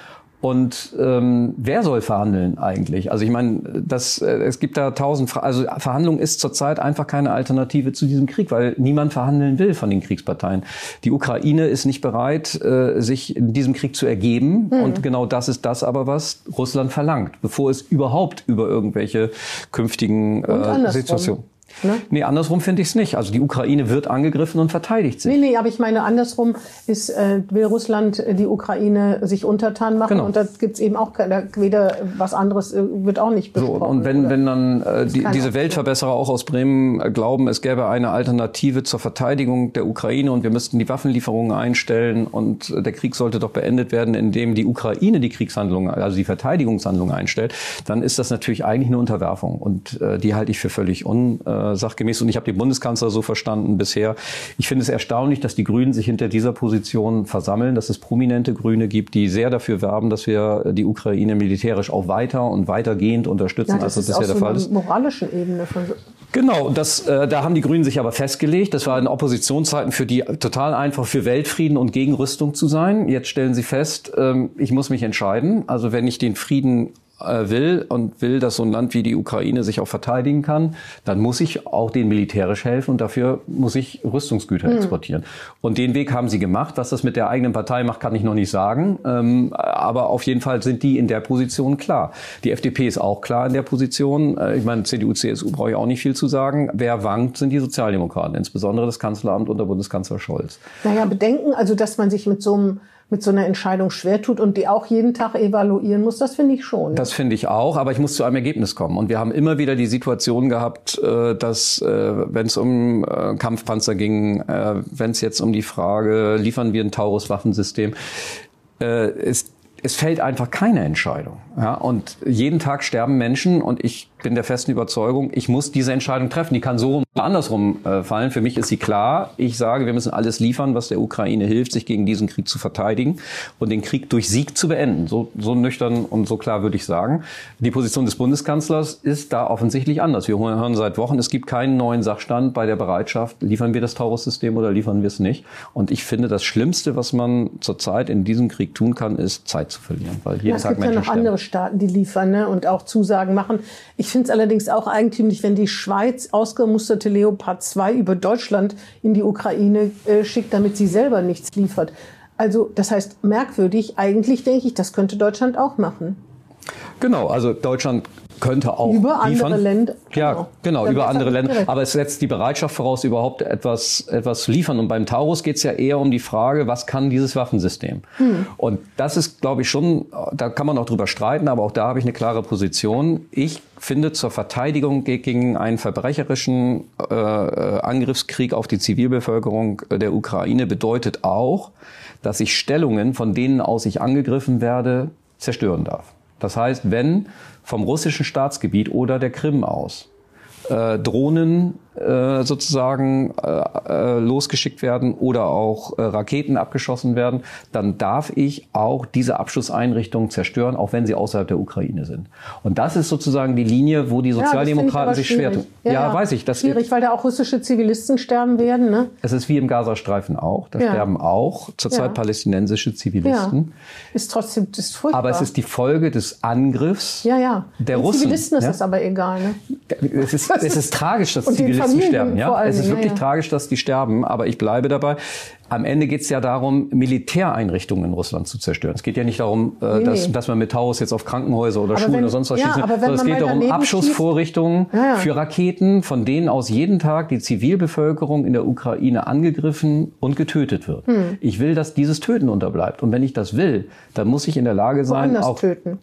Und ähm, wer soll verhandeln eigentlich? Also ich meine, das, äh, es gibt da tausend Fragen. Also Verhandlung ist zurzeit einfach keine Alternative zu diesem Krieg, weil niemand verhandeln will von den Kriegsparteien. Die Ukraine ist nicht bereit, äh, sich in diesem Krieg zu ergeben. Und genau das ist das aber, was Russland verlangt, bevor es überhaupt über irgendwelche künftigen äh, Situationen. Ne? Nee, andersrum finde ich es nicht. Also die Ukraine wird angegriffen und verteidigt sich. Nee, nee, aber ich meine, andersrum ist, äh, will Russland äh, die Ukraine sich untertan machen Genau. und da gibt's eben auch ke- da weder was anderes äh, wird auch nicht So, besprochen. und wenn, oder? wenn dann äh, die, keine diese. Weltverbesserer auch aus Bremen äh, glauben, es gäbe eine Alternative zur Verteidigung der Ukraine und wir müssten die Waffenlieferungen einstellen und äh, der Krieg sollte doch beendet werden, indem die Ukraine die Kriegshandlungen, also die Verteidigungshandlungen einstellt, dann ist das natürlich eigentlich eine Unterwerfung und äh, die halte ich für völlig unsachgemäß. Und ich habe den Bundeskanzler so verstanden bisher. Ich finde es erstaunlich, dass die Grünen sich hinter dieser Position versammeln, dass es prominente Grüne gibt, die sehr dafür werben, dass wir die Ukraine militärisch auch weiter und weitergehend unterstützen, ja, als das das ist bisher der so Fall ist. moralischen Ebene von Genau, das, äh, da haben die Grünen sich aber festgelegt. Das war in Oppositionszeiten für die total einfach für Weltfrieden und gegen Rüstung zu sein. Jetzt stellen sie fest, ähm, ich muss mich entscheiden. Also wenn ich den Frieden äh, will und will, dass so ein Land wie die Ukraine sich auch verteidigen kann, dann muss ich auch denen militärisch helfen und dafür muss ich Rüstungsgüter exportieren. Und den Weg haben sie gemacht. Was das mit der eigenen Partei macht, kann ich noch nicht sagen. Ähm, aber auf jeden Fall sind die in der Position klar. Die FDP ist auch klar in der Position. Äh, ich meine, CDU, CSU brauche ich auch nicht viel zu sagen. Wer wankt, sind die Sozialdemokraten, insbesondere das Kanzleramt unter Bundeskanzler Scholz. Naja, Bedenken, also dass man sich mit so einem mit so einer Entscheidung schwer tut und die auch jeden Tag evaluieren muss, das finde ich schon. Das finde ich auch, aber ich muss zu einem Ergebnis kommen. Und wir haben immer wieder die Situation gehabt, äh, dass äh, wenn es um äh, Kampfpanzer ging, wenn es jetzt um die Frage, liefern wir ein Taurus-Waffensystem, es, es fällt einfach keine Entscheidung. Ja? Und jeden Tag sterben Menschen und ich bin der festen Überzeugung, ich muss diese Entscheidung treffen. Die kann so rum oder andersrum äh, fallen. Für mich ist sie klar. Ich sage, wir müssen alles liefern, was der Ukraine hilft, sich gegen diesen Krieg zu verteidigen und den Krieg durch Sieg zu beenden. So, so nüchtern und so klar würde ich sagen. Die Position des Bundeskanzlers ist da offensichtlich anders. Wir hören seit Wochen, es gibt keinen neuen Sachstand bei der Bereitschaft. Liefern wir das Taurus-System oder liefern wir es nicht? Und ich finde, das Schlimmste, was man zurzeit in diesem Krieg tun kann, ist Zeit zu verlieren, weil jeden Ja, es Tag gibt ja Menschen noch sterben. andere Staaten, die liefern ne, und auch Zusagen machen. Ich finde es allerdings auch eigentümlich, wenn die Schweiz ausgemusterte Leopard 2 über Deutschland in die Ukraine äh, schickt, damit sie selber nichts liefert. Also das heißt merkwürdig, eigentlich denke ich, das könnte Deutschland auch machen. Genau, also Deutschland könnte auch Über andere liefern. Länder, Ja, genau. genau, über andere Länder. Aber es setzt die Bereitschaft voraus, überhaupt etwas, etwas zu liefern. Und beim Taurus geht es ja eher um die Frage, was kann dieses Waffensystem? Hm. Und das ist, glaube ich, schon, da kann man auch drüber streiten, aber auch da habe ich eine klare Position. Ich finde zur Verteidigung ge- gegen einen verbrecherischen äh, äh, Angriffskrieg auf die Zivilbevölkerung äh, der Ukraine bedeutet auch, dass ich Stellungen, von denen aus ich angegriffen werde, zerstören darf. Das heißt, wenn vom russischen Staatsgebiet oder der Krim aus. Äh, Drohnen äh, sozusagen äh, äh, losgeschickt werden oder auch äh, Raketen abgeschossen werden, dann darf ich auch diese Abschusseinrichtungen zerstören, auch wenn sie außerhalb der Ukraine sind. Und das ist sozusagen die Linie, wo die Ja, Sozialdemokraten aber sich schwer tun. Ja, weiß ich. Das, schwierig, weil da auch russische Zivilisten sterben werden. Ne? es ist wie im Gazastreifen auch. Da Ja. sterben auch zurzeit Ja. palästinensische Ja, Zivilisten. ist trotzdem ist furchtbar. Aber es ist die Folge des Angriffs ja, ja. der Den Russen. Zivilisten ist ja? das aber egal. Ne? Es ist, es ist tragisch, dass den Zivilisten sterben. Ja? Es ist wirklich ja, ja. tragisch, dass die sterben, aber ich bleibe dabei. Am Ende geht es ja darum, Militäreinrichtungen in Russland zu zerstören. Es geht ja nicht darum, äh, Nee, dass, nee. dass man mit Taurus jetzt auf Krankenhäuser oder Aber Schulen wenn- oder sonst was ja, schießt, sondern es geht darum, Abschussvorrichtungen Ja, für Raketen, von denen aus jeden Tag die Zivilbevölkerung in der Ukraine angegriffen und getötet wird. Hm. Ich will, dass dieses Töten unterbleibt. Und wenn ich das will, dann muss ich in der Lage sein, auch töten.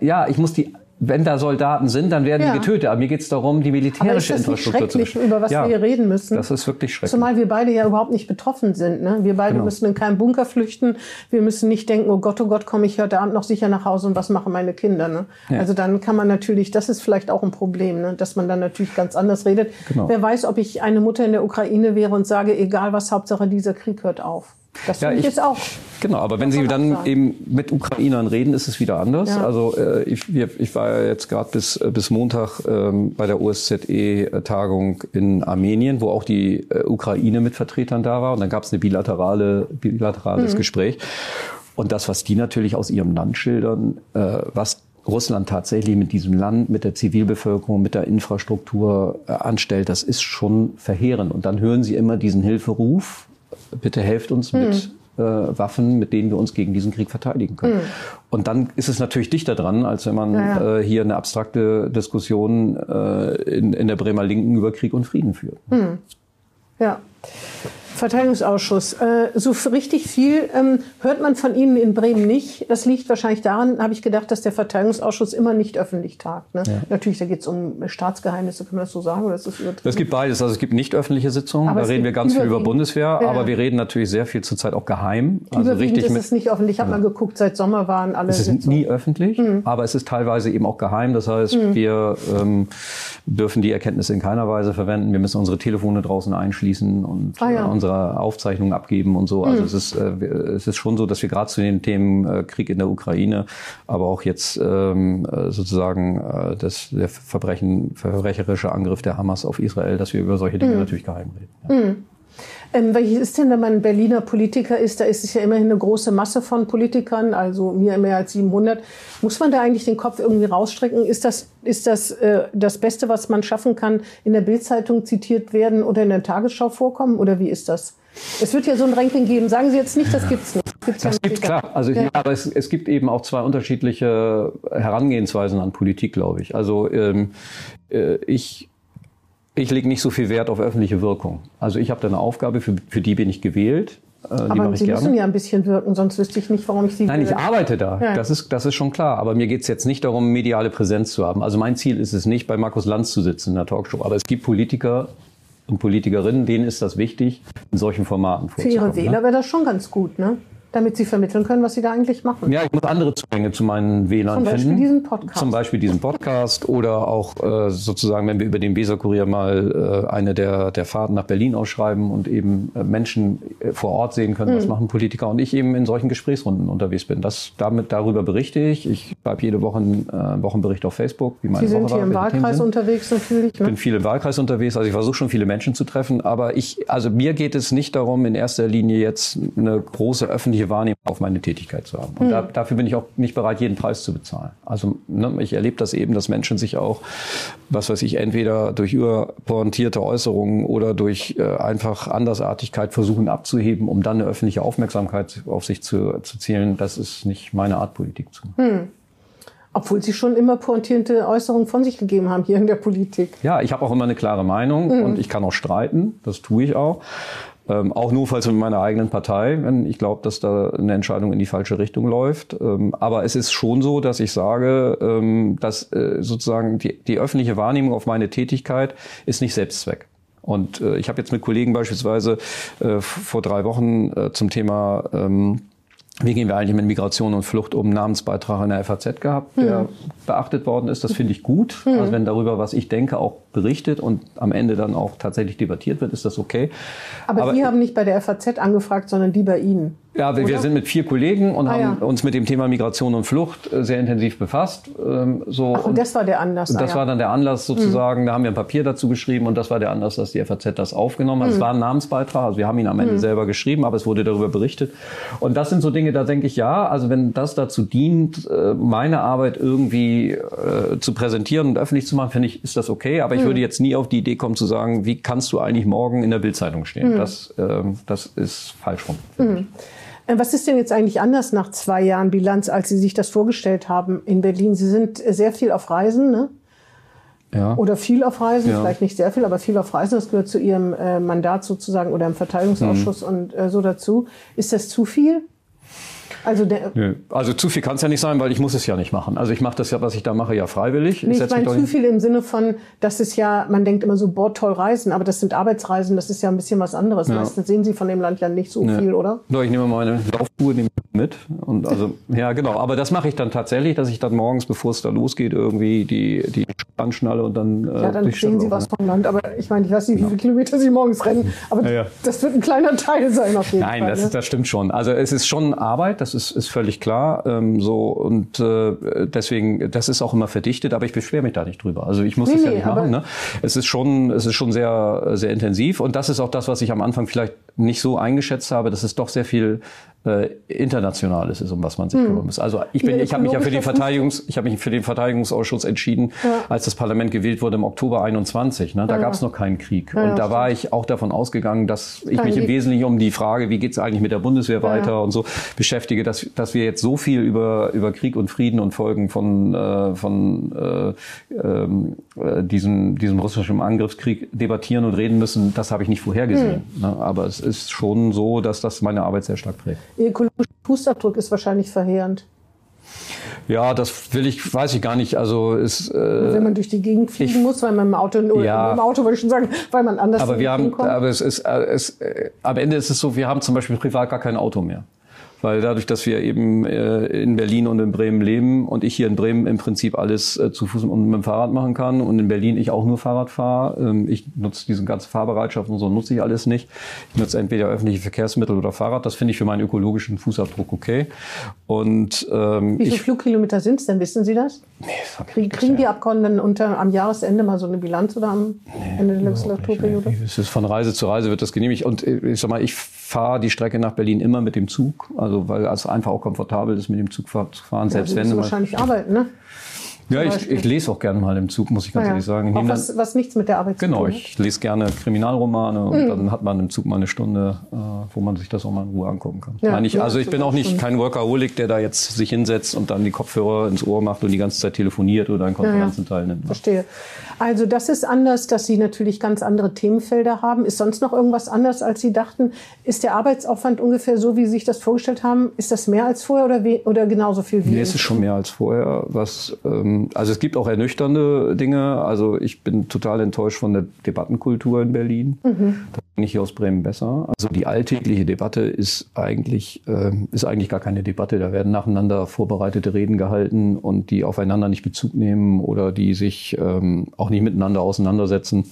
Ja, ich muss die wenn da Soldaten sind, dann werden Ja. die getötet. Aber mir geht es darum, die militärische Infrastruktur zu schrecklich, beschützen. über was ja, wir hier reden müssen? Das ist wirklich schrecklich. Zumal wir beide ja überhaupt nicht betroffen sind. Ne? Wir beide Genau. müssen in keinen Bunker flüchten. Wir müssen nicht denken, oh Gott, oh Gott, komme ich heute Abend noch sicher nach Hause und was machen meine Kinder. Ne? Ja. Also dann kann man natürlich, das ist vielleicht auch ein Problem, ne? dass man dann natürlich ganz anders redet. Genau. Wer weiß, ob ich eine Mutter in der Ukraine wäre und sage, egal was, Hauptsache dieser Krieg hört auf. Das Ja, finde ich jetzt auch. Genau, aber wenn Sie dann sagen. eben mit Ukrainern reden, ist es wieder anders. Ja. Also äh, ich, ich war ja jetzt gerade bis, äh, bis Montag ähm, bei der OSZE-Tagung in Armenien, wo auch die äh, Ukraine mit Vertretern da war. Und dann gab es ein bilaterale, bilaterales Gespräch. Und das, was die natürlich aus ihrem Land schildern, äh, was Russland tatsächlich mit diesem Land, mit der Zivilbevölkerung, mit der Infrastruktur äh, anstellt, das ist schon verheerend. Und dann hören sie immer diesen Hilferuf, bitte helft uns mit äh, Waffen, mit denen wir uns gegen diesen Krieg verteidigen können. Und dann ist es natürlich dichter dran, als wenn man Ja, ja. Äh, hier eine abstrakte Diskussion äh, in, in der Bremer Linken über Krieg und Frieden führt. Ja. Verteidigungsausschuss. Äh, so richtig viel ähm, hört man von Ihnen in Bremen nicht. Das liegt wahrscheinlich daran, habe ich gedacht, dass der Verteidigungsausschuss immer nicht öffentlich tagt. Ne? Natürlich, da geht es um Staatsgeheimnisse, kann man das so sagen? Oder ist das übertrieben? Es gibt beides. Also es gibt nicht öffentliche Sitzungen, Aber da reden wir ganz viel über Bundeswehr, Ja. aber wir reden natürlich sehr viel zurzeit auch geheim. Also Überwiegend richtig ist es nicht öffentlich. Ich habe mal geguckt, seit Sommer waren alle Es ist Sitzungen. nie öffentlich, Mhm. aber es ist teilweise eben auch geheim. Das heißt, wir ähm, dürfen die Erkenntnisse in keiner Weise verwenden. Wir müssen unsere Telefone draußen einschließen und Ah, ja. Mhm. Äh, unsere Aufzeichnungen abgeben und so. Also es, ist, äh, es ist schon so, dass wir gerade zu den Themen äh, Krieg in der Ukraine, aber auch jetzt ähm, äh, sozusagen äh, das, der Verbrechen, verbrecherische Angriff der Hamas auf Israel, dass wir über solche Mhm. Dinge natürlich geheim reden. Ja. Ähm, welches ist denn, wenn man ein Berliner Politiker ist, da ist es ja immerhin eine große Masse von Politikern, also mir mehr als 700. Muss man da eigentlich den Kopf irgendwie rausstrecken? Ist das, ist das äh, das Beste, was man schaffen kann, in der Bildzeitung zitiert werden oder in der Tagesschau vorkommen? Oder wie ist das? Es wird ja so ein Ranking geben. Sagen Sie jetzt nicht, das gibt's nicht. Gibt's ja Das nicht. gibt klar. Also Ja. ja. aber es, es gibt eben auch zwei unterschiedliche Herangehensweisen an Politik, glaube ich. Also ähm, äh, ich ich lege nicht so viel Wert auf öffentliche Wirkung. Also ich habe da eine Aufgabe, für, für die bin ich gewählt. Äh, Aber ich Sie müssen ja ein bisschen wirken, sonst wüsste ich nicht, warum ich Sie Nein, ich wähle. arbeite da. Ja. Das, ist, das ist schon klar. Aber mir geht's jetzt nicht darum, mediale Präsenz zu haben. Also mein Ziel ist es nicht, bei Markus Lanz zu sitzen in der Talkshow. Aber es gibt Politiker und Politikerinnen, denen ist das wichtig, in solchen Formaten Für Ihre vorzukommen, ne? Wähler wäre das schon ganz gut, ne? Damit Sie vermitteln können, was Sie da eigentlich machen. Ja, ich muss andere Zugänge zu meinen Wählern Zum Beispiel finden. diesen Podcast. Zum Beispiel diesen Podcast oder auch äh, sozusagen, wenn wir über den Weser-Kurier mal äh, eine der, der Fahrten nach Berlin ausschreiben und eben äh, Menschen äh, vor Ort sehen können, Hm. was machen Politiker und ich eben in solchen Gesprächsrunden unterwegs bin. Das, damit, darüber berichte ich. Ich schreibe jede Woche einen äh, Wochenbericht auf Facebook, wie meine Sie sind Woche hier im Wahlkreis unterwegs natürlich. Ich Ne? bin viel im Wahlkreis unterwegs, also ich versuche schon viele Menschen zu treffen, aber ich, also mir geht es nicht darum, in erster Linie jetzt eine große öffentliche Wahrnehmung auf meine Tätigkeit zu haben. Und da, dafür bin ich auch nicht bereit, jeden Preis zu bezahlen. Also ne, ich erlebe das eben, dass Menschen sich auch, was weiß ich, entweder durch überpointierte Äußerungen oder durch äh, einfach Andersartigkeit versuchen abzuheben, um dann eine öffentliche Aufmerksamkeit auf sich zu, zu zielen. Das ist nicht meine Art, Politik zu machen. Obwohl Sie schon immer pointierte Äußerungen von sich gegeben haben hier in der Politik. Ja, ich habe auch immer eine klare Meinung und ich kann auch streiten, das tue ich auch. Ähm, auch notfalls mit meiner eigenen Partei, wenn ich glaube, dass da eine Entscheidung in die falsche Richtung läuft. Ähm, aber es ist schon so, dass ich sage, ähm, dass äh, sozusagen die, die öffentliche Wahrnehmung auf meine Tätigkeit ist nicht Selbstzweck. Und äh, ich habe jetzt mit Kollegen beispielsweise äh, vor drei Wochen äh, zum Thema ähm, wie gehen wir eigentlich mit Migration und Flucht um? Namensbeitrag in der FAZ gehabt, der beachtet worden ist. Das finde ich gut. Also wenn darüber, was ich denke, auch berichtet und am Ende dann auch tatsächlich debattiert wird, ist das okay. Aber, Aber- Sie haben nicht bei der FAZ angefragt, sondern die bei Ihnen. Ja, wir, wir sind mit vier Kollegen und Ah, haben ja. uns mit dem Thema Migration und Flucht äh, sehr intensiv befasst. Ähm, so Ach, und das war der Anlass. Und ah, das ja. war dann der Anlass sozusagen, da haben wir ein Papier dazu geschrieben und das war der Anlass, dass die FAZ das aufgenommen hat. Es war ein Namensbeitrag, also wir haben ihn am Ende selber geschrieben, aber es wurde darüber berichtet. Und das sind so Dinge, da denke ich, ja, also wenn das dazu dient, äh, meine Arbeit irgendwie äh, zu präsentieren und öffentlich zu machen, finde ich, ist das okay. Aber ich würde jetzt nie auf die Idee kommen zu sagen, wie kannst du eigentlich morgen in der Bildzeitung stehen? Das, ähm, das ist falsch rum. Äh, Was ist denn jetzt eigentlich anders nach zwei Jahren Bilanz, als Sie sich das vorgestellt haben in Berlin? Sie sind äh, sehr viel auf Reisen, ne? Ja. Oder viel auf Reisen, Ja. vielleicht nicht sehr viel, aber viel auf Reisen. Das gehört zu Ihrem äh, Mandat sozusagen oder im Verteidigungsausschuss Mhm. und äh, so dazu. Ist das zu viel? Also, Nö. also zu viel kann es ja nicht sein, weil ich muss es ja nicht machen. Also ich mache das ja, was ich da mache, ja freiwillig. nee, ich mich meine zu viel im Sinne von, das ist ja, man denkt immer so, boah, toll reisen, aber das sind Arbeitsreisen, das ist ja ein bisschen was anderes. Meistens sehen Sie von dem Land ja nicht so viel, oder? Doch, ich nehme meine Laufschuhe ich mit. Und also, <laughs> ja, genau. Aber das mache ich dann tatsächlich, dass ich dann morgens, bevor es da losgeht, irgendwie die, die anschnalle und dann. Äh, Ja, dann sehen Sie was vom Land. Aber ich meine, ich weiß nicht, wie viele Kilometer Sie morgens rennen, aber Ja, ja. das wird ein kleiner Teil sein auf jeden Nein, Fall. das, ne? das stimmt schon. Also es ist schon Arbeit, das ist, ist völlig klar. Ähm, so und äh, deswegen, das ist auch immer verdichtet, aber ich beschwere mich da nicht drüber. Also ich muss Nee, das ja nee, nicht machen. Ne? Es ist schon, es ist schon sehr, sehr intensiv und das ist auch das, was ich am Anfang vielleicht nicht so eingeschätzt habe, dass es doch sehr viel äh, internationales ist, um was man sich kümmern muss. Also ich bin, ich habe mich ja für den Verteidigungs, ich habe mich für den Verteidigungsausschuss entschieden, als das Parlament gewählt wurde im Oktober 21. Ne? Da gab es noch keinen Krieg und da war ich auch davon ausgegangen, dass ich mich im. Wesentlichen um die Frage, wie geht es eigentlich mit der Bundeswehr weiter und so beschäftige, dass, dass wir jetzt so viel über, über Krieg und Frieden und Folgen von, äh, von äh, ähm, äh, diesem, diesem russischen Angriffskrieg debattieren und reden müssen, das habe ich nicht vorhergesehen. Hm. Ne? Aber es ist schon so, dass das meine Arbeit sehr stark prägt. Ihr ökologischer Fußabdruck ist wahrscheinlich verheerend. Ja, das will ich, weiß ich gar nicht. Also es, äh, Wenn man durch die Gegend fliegen muss, weil man im Auto, Ja. im Auto wollte ich schon sagen, weil man anders aber wir haben, hinkommt. aber es ist, äh, es, äh, am Ende ist es so, wir haben zum Beispiel privat gar kein Auto mehr. Weil dadurch, dass wir eben äh, in Berlin und in Bremen leben und ich hier in Bremen im Prinzip alles äh, zu Fuß und mit dem Fahrrad machen kann und in Berlin ich auch nur Fahrrad fahre, ähm, ich nutze diese ganze Fahrbereitschaft und so nutze ich alles nicht. Ich nutze entweder öffentliche Verkehrsmittel oder Fahrrad. Das finde ich für meinen ökologischen Fußabdruck okay. Und ähm, Wie viele Flugkilometer sind es denn? Wissen Sie das? nee, das ich Kriegen, die. Abgeordneten unter, am Jahresende mal so eine Bilanz oder am Ende der Legislaturperiode? Es ist von Reise zu Reise wird das genehmigt. Und äh, ich sag mal, ich fahre die Strecke nach Berlin immer mit dem Zug, also weil es einfach auch komfortabel ist, mit dem Zug zu fahren, Ja, selbst wenn mal- wahrscheinlich arbeiten, ne? Ja, ich, ich lese auch gerne mal im Zug, muss ich ganz Naja, ehrlich sagen. Auch was, was nichts mit der Arbeit zu genau, tun hat. ich lese gerne Kriminalromane Mhm. und dann hat man im Zug mal eine Stunde, äh, wo man sich das auch mal in Ruhe angucken kann. Ja, Nein, ich, ja, also ich bin auch nicht kein Workaholic, der da jetzt sich hinsetzt und dann die Kopfhörer ins Ohr macht und die ganze Zeit telefoniert oder an Konferenzen teilnimmt. Verstehe. Also das ist anders, dass Sie natürlich ganz andere Themenfelder haben. Ist sonst noch irgendwas anders, als Sie dachten? Ist der Arbeitsaufwand ungefähr so, wie Sie sich das vorgestellt haben? Ist das mehr als vorher oder, oder genauso viel wie? Nee, es ist schon mehr als vorher. Was, ähm, also es gibt auch ernüchternde Dinge. Also ich bin total enttäuscht von der Debattenkultur in Berlin. Da bin ich hier aus Bremen besser. Also die alltägliche Debatte ist eigentlich, ähm, ist eigentlich gar keine Debatte. Da werden nacheinander vorbereitete Reden gehalten und die aufeinander nicht Bezug nehmen oder die sich ähm, auch nicht miteinander auseinandersetzen.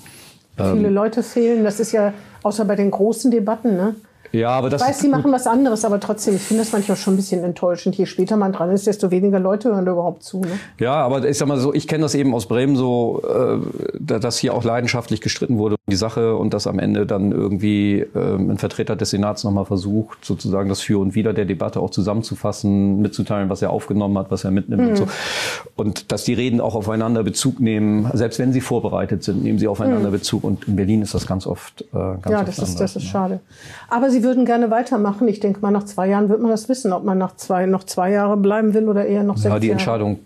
Viele Leute fehlen. Das ist ja außer bei den großen Debatten. Ne? Ja, aber das Ich weiß, Sie machen was anderes, aber trotzdem, ich finde das manchmal schon ein bisschen enttäuschend. Je später man dran ist, desto weniger Leute hören da überhaupt zu. Ne? Ja, aber ich sag mal so, ich kenne das eben aus Bremen so, äh, da- dass hier auch leidenschaftlich gestritten wurde um die Sache und dass am Ende dann irgendwie ähm, ein Vertreter des Senats nochmal versucht, sozusagen das Für und Wider der Debatte auch zusammenzufassen, mitzuteilen, was er aufgenommen hat, was er mitnimmt und so. Und dass die Reden auch aufeinander Bezug nehmen, selbst wenn sie vorbereitet sind, nehmen sie aufeinander Bezug. Und in Berlin ist das ganz oft äh, ganz Ja, oft das ist, anders, das ist ne? schade. Aber Sie würden gerne weitermachen. Ich denke mal, nach zwei Jahren wird man das wissen, ob man nach zwei, noch zwei Jahre bleiben will oder eher noch sechs Ja, die Jahre. Entscheidung,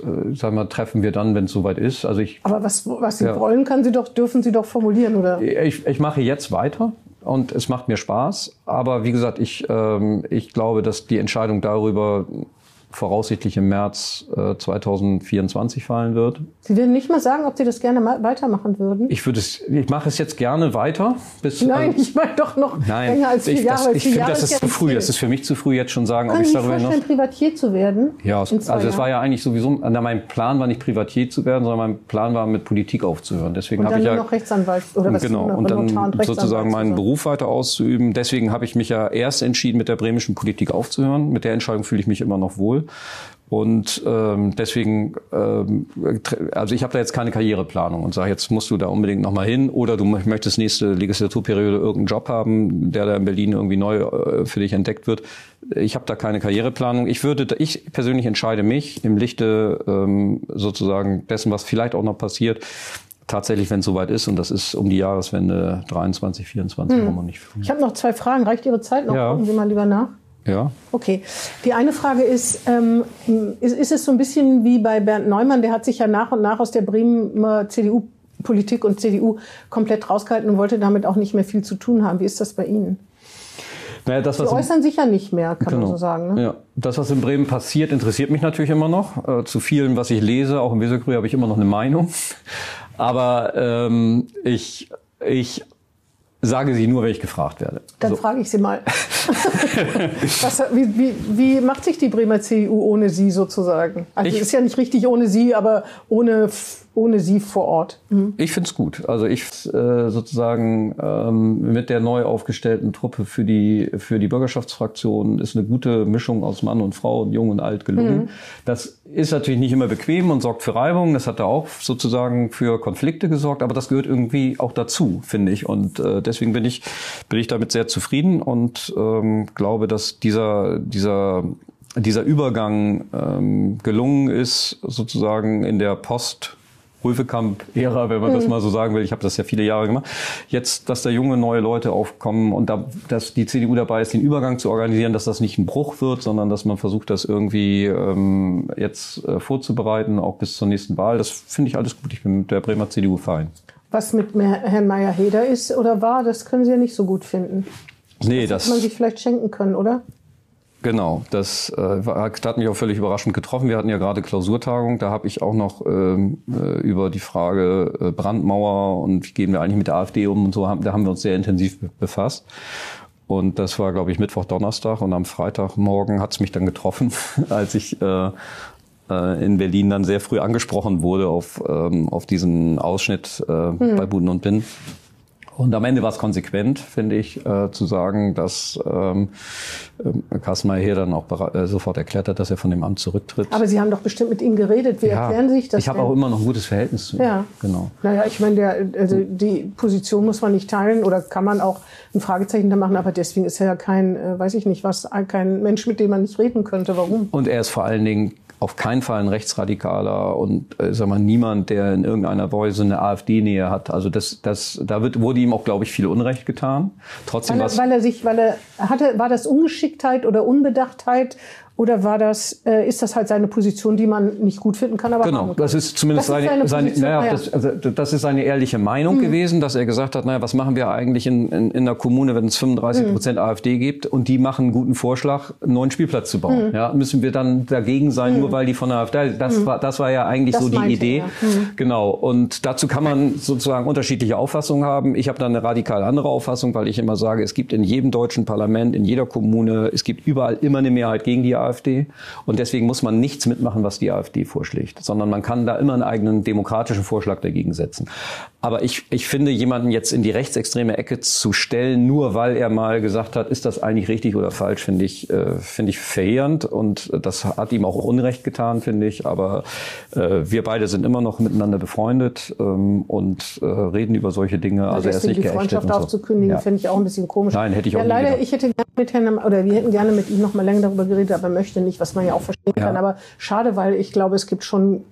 äh, sagen wir, treffen wir dann, wenn es soweit ist. Also ich Aber was, was Sie Ja. wollen, kann Sie doch, dürfen Sie doch formulieren, oder? Ich, ich mache jetzt weiter und es macht mir Spaß. Aber wie gesagt, ich, ähm, ich glaube, dass die Entscheidung darüber voraussichtlich im März äh, 2024 fallen wird. Sie werden nicht mal sagen, ob Sie das gerne weitermachen würden. Ich würde es, ich mache es jetzt gerne weiter. Bis, Nein, also- ich meine doch noch nein, länger als vier ich, Jahre. das, ich finde, das ist zu früh. viel. Das ist für mich zu früh, jetzt schon sagen, ob Können ich darüber noch. Privatier zu werden? Ja, also es war ja eigentlich sowieso, na, mein Plan war nicht Privatier zu werden, sondern mein Plan war mit Politik aufzuhören. Deswegen habe ich ja noch Rechtsanwalt oder was genau und dann und sozusagen zu meinen. Beruf weiter auszuüben. Deswegen habe ich mich ja erst entschieden, mit der bremischen Politik aufzuhören. Mit der Entscheidung fühle ich mich immer noch wohl. Und ähm, deswegen, ähm, also ich habe da jetzt keine Karriereplanung und sage, jetzt musst du da unbedingt nochmal hin oder du mö- möchtest nächste Legislaturperiode irgendeinen Job haben, der da in Berlin irgendwie neu äh, für dich entdeckt wird. Ich habe da keine Karriereplanung. Ich würde, ich persönlich entscheide mich im Lichte ähm, sozusagen dessen, was vielleicht auch noch passiert, tatsächlich, wenn es soweit ist, und das ist um die Jahreswende 23, 24, Hm. wo man nicht. Ich habe noch zwei Fragen. Reicht Ihre Zeit noch? Ja. Gucken Sie mal lieber nach. Ja. Okay. Die eine Frage ist, ähm, ist, ist es so ein bisschen wie bei Bernd Neumann, der hat sich ja nach und nach aus der Bremer CDU-Politik und CDU komplett rausgehalten und wollte damit auch nicht mehr viel zu tun haben. Wie ist das bei Ihnen? Naja, das, Sie äußern sich ja nicht mehr, kann man Genau. so sagen. Ne? Ja, das, was in Bremen passiert, interessiert mich natürlich immer noch. Äh, zu vielen, was ich lese, auch im Weserkurier, habe ich immer noch eine Meinung. Aber ähm, ich, ich sage sie nur, wenn ich gefragt werde. Dann So. frage ich Sie mal. <laughs> <laughs> Was, wie, wie, wie macht sich die Bremer CDU ohne Sie sozusagen? Also Ich- es ist ja nicht richtig ohne Sie, aber ohne, ohne Sie vor Ort. Mhm. Ich find's gut. Also ich äh, sozusagen ähm, mit der neu aufgestellten Truppe für die für die Bürgerschaftsfraktion ist eine gute Mischung aus Mann und Frau und Jung und Alt gelungen. Das ist natürlich nicht immer bequem und sorgt für Reibung. Das hat da auch sozusagen für Konflikte gesorgt, aber das gehört irgendwie auch dazu, finde ich. Und äh, deswegen bin ich bin ich damit sehr zufrieden und ähm, glaube, dass dieser dieser dieser Übergang ähm, gelungen ist, sozusagen in der Post Röwekamp-Ära, wenn man das mal so sagen will. Ich habe das ja viele Jahre gemacht. Jetzt, dass da junge neue Leute aufkommen und da, dass die CDU dabei ist, den Übergang zu organisieren, dass das nicht ein Bruch wird, sondern dass man versucht, das irgendwie ähm, jetzt äh, vorzubereiten, auch bis zur nächsten Wahl. Das finde ich alles gut. Ich bin mit der Bremer CDU fein. Was mit Herrn Meyer-Heder ist oder war, das können Sie ja nicht so gut finden. Nee, Das hätte man das, sich vielleicht schenken können, oder? Genau, das äh, hat mich auch völlig überraschend getroffen. Wir hatten ja gerade Klausurtagung, da habe ich auch noch ähm, äh, über die Frage äh, Brandmauer und wie gehen wir eigentlich mit der AfD um und so, haben, da haben wir uns sehr intensiv be- befasst. Und das war, glaube ich, Mittwoch, Donnerstag und am Freitagmorgen hat es mich dann getroffen, <laughs> als ich äh, äh, in Berlin dann sehr früh angesprochen wurde auf, ähm, auf diesen Ausschnitt äh, bei Buden und Bin. Und am Ende war es konsequent, finde ich, äh, zu sagen, dass ähm, Carsten Mayer hier dann auch äh, sofort erklärt hat, dass er von dem Amt zurücktritt. Aber Sie haben doch bestimmt mit ihm geredet. Wie erklären Sie sich das ich habe auch immer noch ein gutes Verhältnis zu ihm. Ja. Genau. Naja, ich meine, der, also die Position muss man nicht teilen oder kann man auch ein Fragezeichen da machen, aber deswegen ist er ja kein, äh, weiß ich nicht was, kein Mensch, mit dem man nicht reden könnte. Warum? Und er ist vor allen Dingen auf keinen Fall ein Rechtsradikaler und äh, sag mal niemand, der in irgendeiner Weise eine AfD-Nähe hat. Also das, das, da wird, wurde ihm auch, glaube ich, viel Unrecht getan. Trotzdem Weil er, was. weil er sich, weil er hatte, war das Ungeschicktheit oder Unbedachtheit oder war das, äh, ist das halt seine Position, die man nicht gut finden kann, aber Genau, das ist zumindest Das ist seine, seine naja, ah ja. das, also, das ist seine ehrliche Meinung gewesen, dass er gesagt hat, naja, was machen wir eigentlich in, in, in einer Kommune, wenn es 35 Prozent AfD gibt und die machen einen guten Vorschlag, einen neuen Spielplatz zu bauen. Ja, müssen wir dann dagegen sein, nur weil die von der AfD, das war, das war ja eigentlich Das so die Idee. er. Genau. Und dazu kann man sozusagen unterschiedliche Auffassungen haben. Ich habe da eine radikal andere Auffassung, weil ich immer sage, es gibt in jedem deutschen Parlament, in jeder Kommune, es gibt überall immer eine Mehrheit gegen die AfD. Und deswegen muss man nichts mitmachen, was die AfD vorschlägt, sondern man kann da immer einen eigenen demokratischen Vorschlag dagegen setzen. Aber ich, ich finde, jemanden jetzt in die rechtsextreme Ecke zu stellen, nur weil er mal gesagt hat, ist das eigentlich richtig oder falsch, finde ich, äh, finde ich verheerend. Und das hat ihm auch Unrecht getan, finde ich. Aber äh, wir beide sind immer noch miteinander befreundet ähm, und äh, reden über solche Dinge. Also er ist nicht die Freundschaft so. aufzukündigen, Ja. finde ich auch ein bisschen komisch. Nein, hätte ich auch ja, nie leider, gedacht. ich hätte gerne mit Herrn, oder wir hätten gerne mit ihm noch mal länger darüber geredet, aber er möchte nicht, was man ja auch verstehen Ja. kann. Aber schade, weil ich glaube, es gibt schon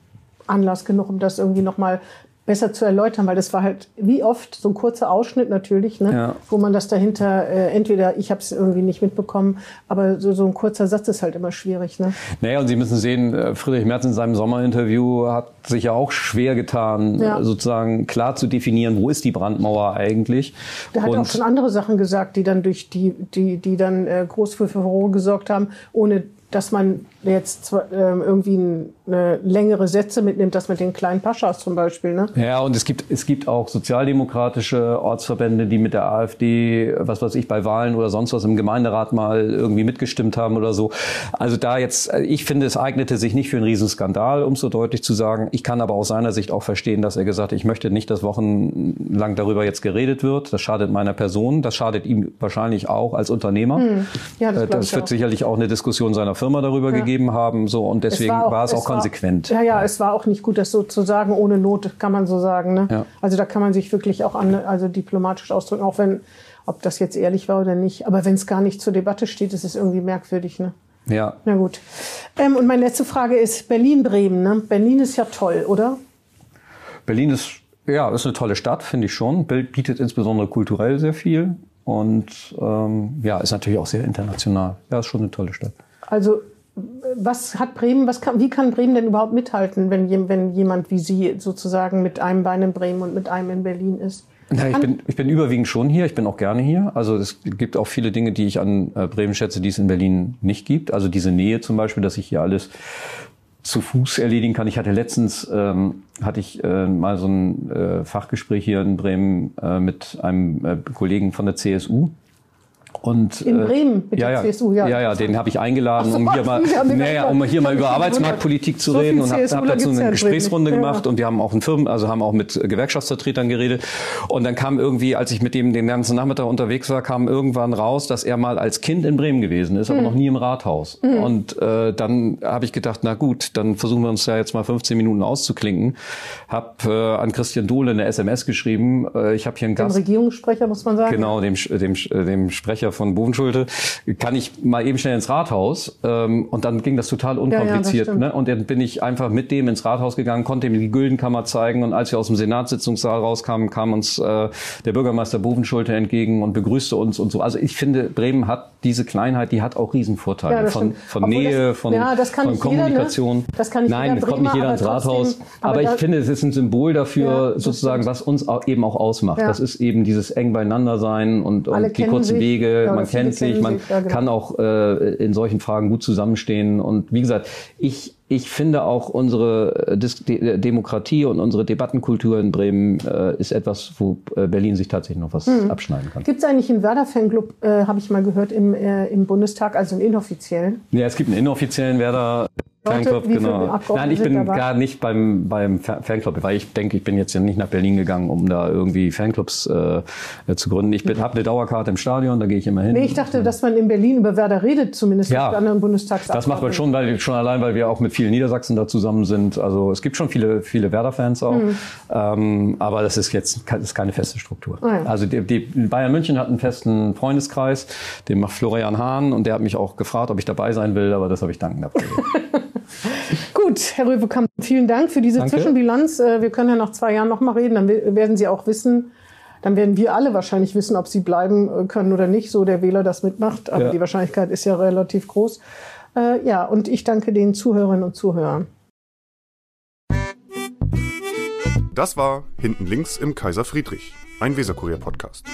Anlass genug, um das irgendwie noch mal besser zu erläutern, weil das war halt wie oft so ein kurzer Ausschnitt natürlich, ne, Ja. wo man das dahinter äh, entweder ich habe es irgendwie nicht mitbekommen, aber so, so ein kurzer Satz ist halt immer schwierig. Ne? Naja, und Sie müssen sehen, äh, Friedrich Merz in seinem Sommerinterview hat sich ja auch schwer getan, Ja. äh, sozusagen klar zu definieren, wo ist die Brandmauer eigentlich. Der hat und auch schon andere Sachen gesagt, die dann durch die, die, die dann äh, groß für Furore gesorgt haben, ohne dass man jetzt ähm, irgendwie ein, eine längere Sätze mitnimmt, das mit den kleinen Paschas zum Beispiel. Ne? Ja, und es gibt, es gibt auch sozialdemokratische Ortsverbände, die mit der AfD, was weiß ich, bei Wahlen oder sonst was im Gemeinderat mal irgendwie mitgestimmt haben oder so. Also da jetzt, ich finde, es eignete sich nicht für einen Riesenskandal, um es so deutlich zu sagen. Ich kann aber aus seiner Sicht auch verstehen, dass er gesagt hat, ich möchte nicht, dass wochenlang darüber jetzt geredet wird. Das schadet meiner Person. Das schadet ihm wahrscheinlich auch als Unternehmer. Ja, das Äh, das wird auch. sicherlich auch eine Diskussion seiner Firma darüber gegeben haben. So, und deswegen war, es auch konsequent. ja, ja, es war auch nicht gut, das so zu sagen, ohne Not, kann man so sagen. Ne? Ja. Also da kann man sich wirklich auch an, also diplomatisch ausdrücken, auch wenn, ob das jetzt ehrlich war oder nicht. Aber wenn es gar nicht zur Debatte steht, ist es irgendwie merkwürdig. Ne? ja. Na gut. Ähm, und meine letzte Frage ist Berlin-Bremen. Ne? Berlin ist ja toll, oder? Berlin ist, ja, ist eine tolle Stadt, finde ich schon. Bild bietet insbesondere kulturell sehr viel und ähm, ja, ist natürlich auch sehr international. Ja, ist schon eine tolle Stadt. Also was hat Bremen, was kann, wie kann Bremen denn überhaupt mithalten, wenn, wenn jemand wie Sie sozusagen mit einem Bein in Bremen und mit einem in Berlin ist? Na, ich, bin, ich bin überwiegend schon hier. Ich bin auch gerne hier. Also es gibt auch viele Dinge, die ich an äh, Bremen schätze, die es in Berlin nicht gibt. Also diese Nähe zum Beispiel, dass ich hier alles zu Fuß erledigen kann. Ich hatte letztens ähm, hatte ich äh, mal so ein äh, Fachgespräch hier in Bremen äh, mit einem äh, Kollegen von der CSU und, in äh, Bremen mit ja, der ja, CSU, ja. Ja, ja, den habe ich eingeladen, so, um hier <laughs> mal, naja, um hier mal über Arbeitsmarktpolitik zu so reden und habe hab dazu eine Gesprächsrunde ja. gemacht und wir haben auch in Firmen, also haben auch mit Gewerkschaftsvertretern geredet und dann kam irgendwie, als ich mit dem den ganzen Nachmittag unterwegs war, kam irgendwann raus, dass er mal als Kind in Bremen gewesen ist, aber mhm. noch nie im Rathaus. Mhm. Und äh, dann habe ich gedacht, na gut, dann versuchen wir uns ja jetzt mal 15 Minuten auszuklinken. Hab äh, an Christian Dohle eine SMS geschrieben. Äh, ich habe hier einen Gast. Dem Regierungssprecher muss man sagen. Genau, dem dem dem Sprecher von Bovenschulte, kann ich mal eben schnell ins Rathaus. Ähm, und dann ging das total unkompliziert. Ja, ja, das ne? Und dann bin ich einfach mit dem ins Rathaus gegangen, konnte ihm die Güldenkammer zeigen. Und als wir aus dem Senatssitzungssaal rauskamen, kam uns äh, der Bürgermeister Bovenschulte entgegen und begrüßte uns und so. Also ich finde, Bremen hat diese Kleinheit, die hat auch Riesenvorteile. Ja, von, von Nähe, das, von, ja, von Kommunikation. Jeder, ne? das kann nicht Nein, es kommt nicht jeder ins Rathaus. aber, aber ich finde, es ist ein Symbol dafür, sozusagen, was uns auch eben auch ausmacht. Das ist eben dieses eng beieinander sein und, und die kurzen sich, Wege. Man kennt sich, man ja, genau. kann auch äh, in solchen Fragen gut zusammenstehen. Und wie gesagt, ich ich finde auch unsere äh, Dis De Demokratie und unsere Debattenkultur in Bremen äh, ist etwas, wo äh, Berlin sich tatsächlich noch was mhm. abschneiden kann. Gibt es eigentlich einen Werder-Fanclub, äh, habe ich mal gehört, im, äh, im Bundestag, also einen inoffiziellen? Ja, es gibt einen inoffiziellen Werder. Fanclub, genau. Nein, ich bin gar nicht beim, beim Fanclub, weil ich denke, ich bin jetzt ja nicht nach Berlin gegangen, um da irgendwie Fanclubs äh, zu gründen. Ich habe eine Dauerkarte im Stadion, da gehe ich immer hin. Nee, ich dachte, dass man in Berlin über Werder redet, zumindest ja, mit anderen Bundestagsabgeordneten. Das macht man schon, weil schon allein, weil wir auch mit vielen Niedersachsen da zusammen sind. Also es gibt schon viele, viele Werder-Fans auch. Mhm. Ähm, aber das ist jetzt das ist keine feste Struktur. Oh ja. Also die, die Bayern München hat einen festen Freundeskreis, den macht Florian Hahn und der hat mich auch gefragt, ob ich dabei sein will, aber das habe ich dankend abgelehnt. <laughs> Gut, Herr Röwekamp, vielen Dank für diese Danke. Zwischenbilanz. Äh, wir können ja nach zwei Jahren noch mal reden, dann werden Sie auch wissen, dann werden wir alle wahrscheinlich wissen, ob Sie bleiben äh, können oder nicht, so der Wähler das mitmacht. Aber ja. die Wahrscheinlichkeit ist ja relativ groß. Äh, ja, und ich danke den Zuhörerinnen und Zuhörern. Das war Hinten links im Kaiser Friedrich, ein Weserkurier-Podcast.